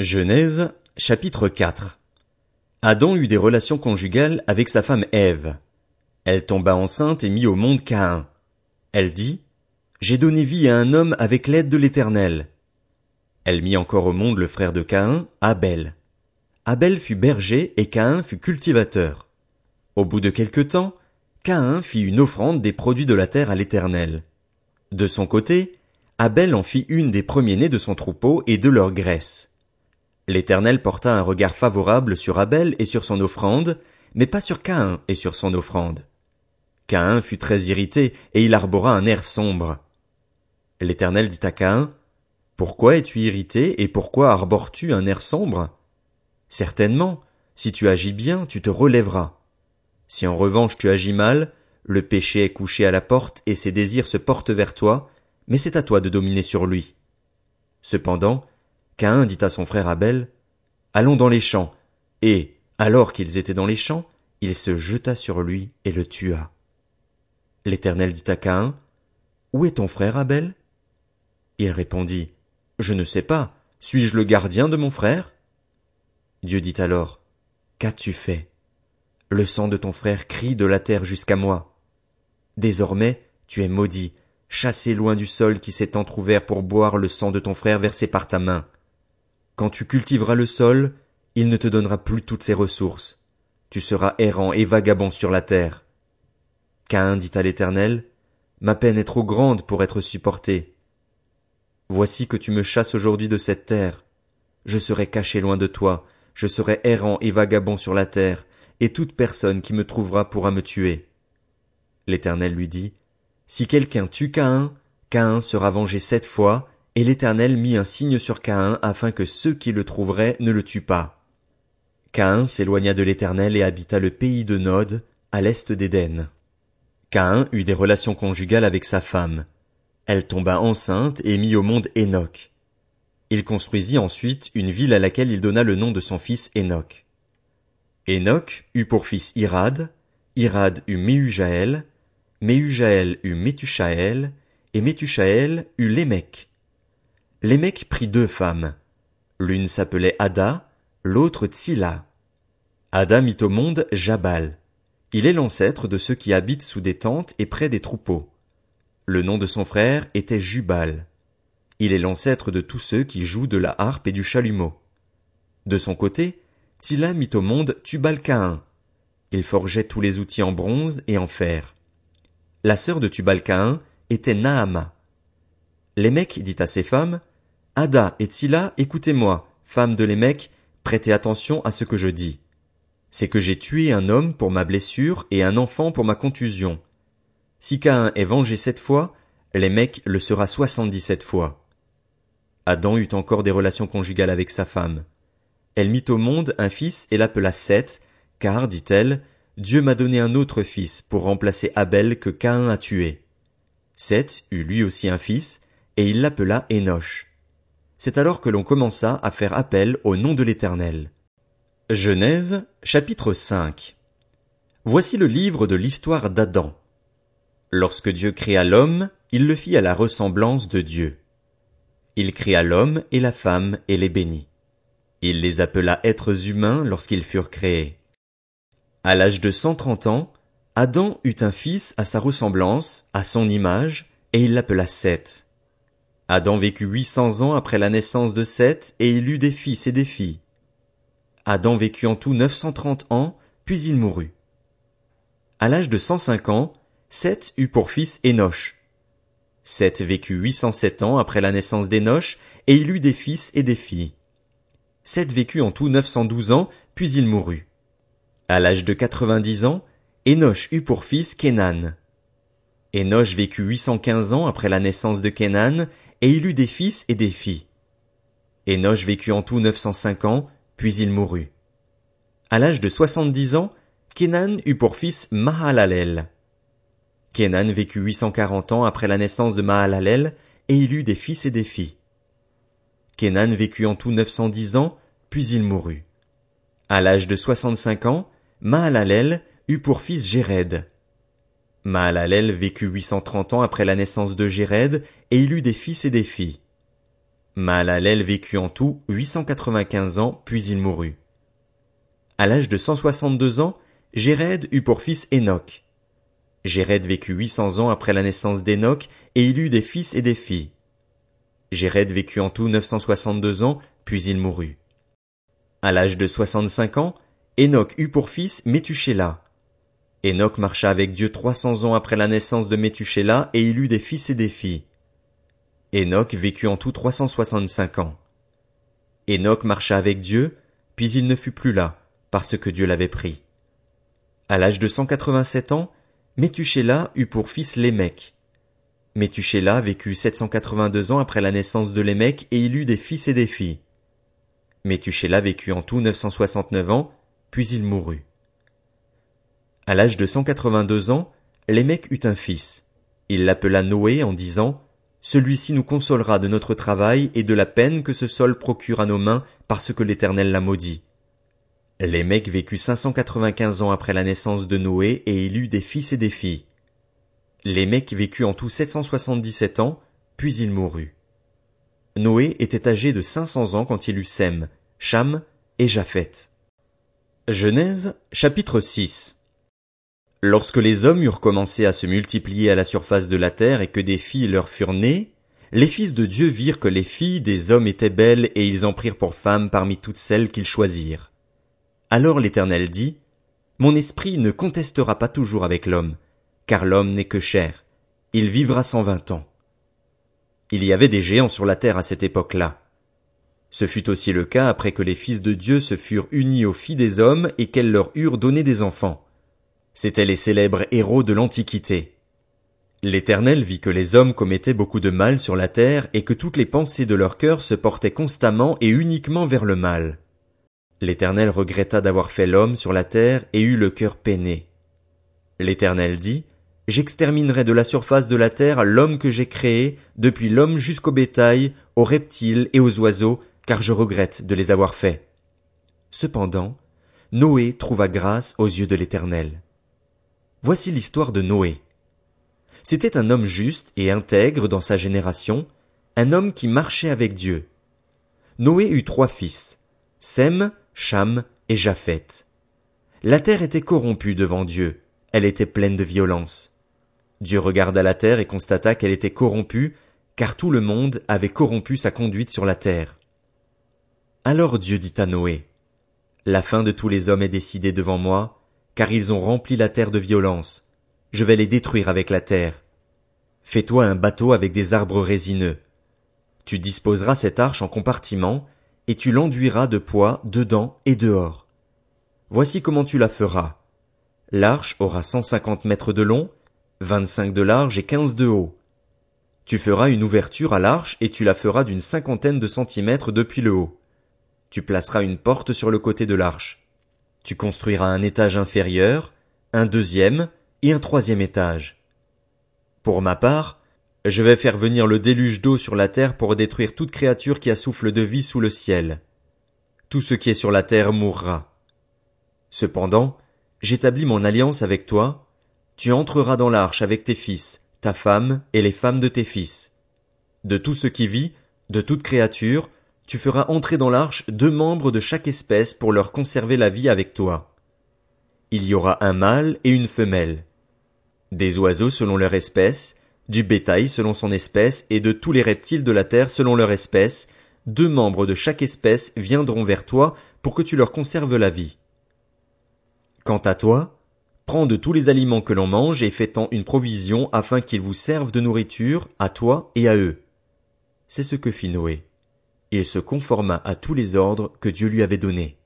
Genèse, chapitre 4 Adam eut des relations conjugales avec sa femme Ève. Elle tomba enceinte et mit au monde Caïn. Elle dit, J'ai donné vie à un homme avec l'aide de l'Éternel. Elle mit encore au monde le frère de Caïn, Abel. Abel fut berger et Caïn fut cultivateur. Au bout de quelque temps, Caïn fit une offrande des produits de la terre à l'Éternel. De son côté, Abel en fit une des premiers-nés de son troupeau et de leur graisse. L'Éternel porta un regard favorable sur Abel et sur son offrande, mais pas sur Caïn et sur son offrande. Caïn fut très irrité, et il arbora un air sombre. L'Éternel dit à Caïn, Pourquoi es-tu irrité, et pourquoi arbores-tu un air sombre? Certainement, si tu agis bien, tu te relèveras. Si en revanche tu agis mal, le péché est couché à la porte et ses désirs se portent vers toi, mais c'est à toi de dominer sur lui. Cependant, Caïn dit à son frère Abel, Allons dans les champs, et, alors qu'ils étaient dans les champs, il se jeta sur lui et le tua. L'Éternel dit à Caïn, Où est ton frère Abel? Il répondit, Je ne sais pas, suis-je le gardien de mon frère? Dieu dit alors, Qu'as-tu fait? Le sang de ton frère crie de la terre jusqu'à moi. Désormais, tu es maudit, chassé loin du sol qui s'est entr'ouvert pour boire le sang de ton frère versé par ta main. Quand tu cultiveras le sol, il ne te donnera plus toutes ses ressources. Tu seras errant et vagabond sur la terre. Caïn dit à l'Éternel, Ma peine est trop grande pour être supportée. Voici que tu me chasses aujourd'hui de cette terre. Je serai caché loin de toi, je serai errant et vagabond sur la terre, et toute personne qui me trouvera pourra me tuer. L'Éternel lui dit, si quelqu'un tue Caïn, Caïn sera vengé sept fois, et l'Éternel mit un signe sur Caïn afin que ceux qui le trouveraient ne le tuent pas. Caïn s'éloigna de l'Éternel et habita le pays de Nod, à l'est d'Éden. Caïn eut des relations conjugales avec sa femme. Elle tomba enceinte et mit au monde Enoch. Il construisit ensuite une ville à laquelle il donna le nom de son fils Enoch. Enoch eut pour fils Irad, Irad eut Méhujaël, Méhujaël eut Métushaël, et Métushaël eut Lémec. Lémec prit deux femmes. L'une s'appelait Ada, l'autre Tsila. Ada mit au monde Jabal. Il est l'ancêtre de ceux qui habitent sous des tentes et près des troupeaux. Le nom de son frère était Jubal. Il est l'ancêtre de tous ceux qui jouent de la harpe et du chalumeau. De son côté, Tsila mit au monde Tubal-Caïn. Il forgeait tous les outils en bronze et en fer. La sœur de Tubal-Caïn était Naama. Lémec dit à ses femmes, Ada et Tsila, écoutez-moi, femmes de Lémec, prêtez attention à ce que je dis. C'est que j'ai tué un homme pour ma blessure et un enfant pour ma contusion. Si Caïn est vengé sept fois, Lémec le sera soixante-dix-sept fois. Adam eut encore des relations conjugales avec sa femme. Elle mit au monde un fils et l'appela Seth, car, dit-elle, Dieu m'a donné un autre fils pour remplacer Abel que Caïn a tué. Seth eut lui aussi un fils, et il l'appela. C'est alors que l'on commença à faire appel au nom de l'Éternel. Genèse, chapitre 5 Voici le livre de l'histoire d'Adam. Lorsque Dieu créa l'homme, il le fit à la ressemblance de Dieu. Il créa l'homme et la femme et les bénit. Il les appela êtres humains lorsqu'ils furent créés. À l'âge de cent trente ans, Adam eut un fils à sa ressemblance, à son image, et il l'appela Seth. Adam vécut huit cents ans après la naissance de Seth, et il eut des fils et des filles. Adam vécut en tout neuf cent trente ans, puis il mourut. À l'âge de cent cinq ans, Seth eut pour fils Enoch. Seth vécut huit cent sept ans après la naissance d'Enoch, et il eut des fils et des filles. Seth vécut en tout neuf cent douze ans, puis il mourut. À l'âge de quatre-vingt-dix ans, Enoch eut pour fils Kenan. Enoch vécut huit cent quinze ans après la naissance de Kenan, et il eut des fils et des filles. Enoch vécut en tout neuf cent cinq ans, puis il mourut. À l'âge de soixante-dix ans, Kenan eut pour fils Mahalalel. Kenan vécut huit cent quarante ans après la naissance de Mahalalel, et il eut des fils et des filles. Kenan vécut en tout neuf cent dix ans, puis il mourut. À l'âge de soixante-cinq ans, Mahalalel eut pour fils Jéred. Mahalalel vécut huit cent trente ans après la naissance de Jéred, et il eut des fils et des filles. Mahalalel vécut en tout 895 ans, puis il mourut. À l'âge de 162 ans, Jéred eut pour fils Enoch. Jéred vécut 800 ans après la naissance d'Enoch, et il eut des fils et des filles. Jéred vécut en tout 962 ans, puis il mourut. À l'âge de 65 ans, Enoch eut pour fils Métuchéla. Enoch marcha avec Dieu 300 ans après la naissance de Métuchéla, et il eut des fils et des filles. Enoch vécut en tout 365 ans. Enoch marcha avec Dieu, puis il ne fut plus là, parce que Dieu l'avait pris. À l'âge de 187 ans, Métuchéla eut pour fils Lémec. Métuchéla vécut 782 ans après la naissance de Lémec et il eut des fils et des filles. Métuchéla vécut en tout 969 ans, puis il mourut. À l'âge de 182 ans, Lémec eut un fils. Il l'appela Noé en disant, Celui-ci nous consolera de notre travail et de la peine que ce sol procure à nos mains parce que l'Éternel l'a maudit. Lémec vécut 595 ans après la naissance de Noé et il eut des fils et des filles. Lémec vécut en tout 777 ans, puis il mourut. Noé était âgé de 500 ans quand il eut Sem, Cham et Japheth. Genèse, chapitre 6 Lorsque les hommes eurent commencé à se multiplier à la surface de la terre et que des filles leur furent nées, les fils de Dieu virent que les filles des hommes étaient belles et ils en prirent pour femmes parmi toutes celles qu'ils choisirent. Alors l'Éternel dit, Mon esprit ne contestera pas toujours avec l'homme, car l'homme n'est que chair, il vivra cent vingt ans. Il y avait des géants sur la terre à cette époque-là. Ce fut aussi le cas après que les fils de Dieu se furent unis aux filles des hommes et qu'elles leur eurent donné des enfants. C'étaient les célèbres héros de l'Antiquité. L'Éternel vit que les hommes commettaient beaucoup de mal sur la terre et que toutes les pensées de leur cœur se portaient constamment et uniquement vers le mal. L'Éternel regretta d'avoir fait l'homme sur la terre et eut le cœur peiné. L'Éternel dit, J'exterminerai de la surface de la terre l'homme que j'ai créé, depuis l'homme jusqu'au bétail, aux reptiles et aux oiseaux, car je regrette de les avoir faits. Cependant, Noé trouva grâce aux yeux de l'Éternel. Voici l'histoire de Noé. C'était un homme juste et intègre dans sa génération, un homme qui marchait avec Dieu. Noé eut trois fils, Sem, Cham et Japheth. La terre était corrompue devant Dieu, elle était pleine de violence. Dieu regarda la terre et constata qu'elle était corrompue, car tout le monde avait corrompu sa conduite sur la terre. Alors Dieu dit à Noé, La fin de tous les hommes est décidée devant moi, car ils ont rempli la terre de violence. Je vais les détruire avec la terre. Fais-toi un bateau avec des arbres résineux. Tu disposeras cette arche en compartiments, et tu l'enduiras de poids dedans et dehors. Voici comment tu la feras. L'arche aura cent cinquante mètres de long, vingt-cinq de large et quinze de haut. Tu feras une ouverture à l'arche et tu la feras d'une cinquantaine de centimètres depuis le haut. Tu placeras une porte sur le côté de l'arche. Tu construiras un étage inférieur, un deuxième et un troisième étage. Pour ma part, je vais faire venir le déluge d'eau sur la terre pour détruire toute créature qui a souffle de vie sous le ciel. Tout ce qui est sur la terre mourra. Cependant, j'établis mon alliance avec toi, tu entreras dans l'arche avec tes fils, ta femme et les femmes de tes fils. De tout ce qui vit, de toute créature, tu feras entrer dans l'arche deux membres de chaque espèce pour leur conserver la vie avec toi. Il y aura un mâle et une femelle. Des oiseaux selon leur espèce, du bétail selon son espèce et de tous les reptiles de la terre selon leur espèce, deux membres de chaque espèce viendront vers toi pour que tu leur conserves la vie. Quant à toi, prends de tous les aliments que l'on mange et fais-en une provision afin qu'ils vous servent de nourriture à toi et à eux. C'est ce que fit Noé. Il se conforma à tous les ordres que Dieu lui avait donnés.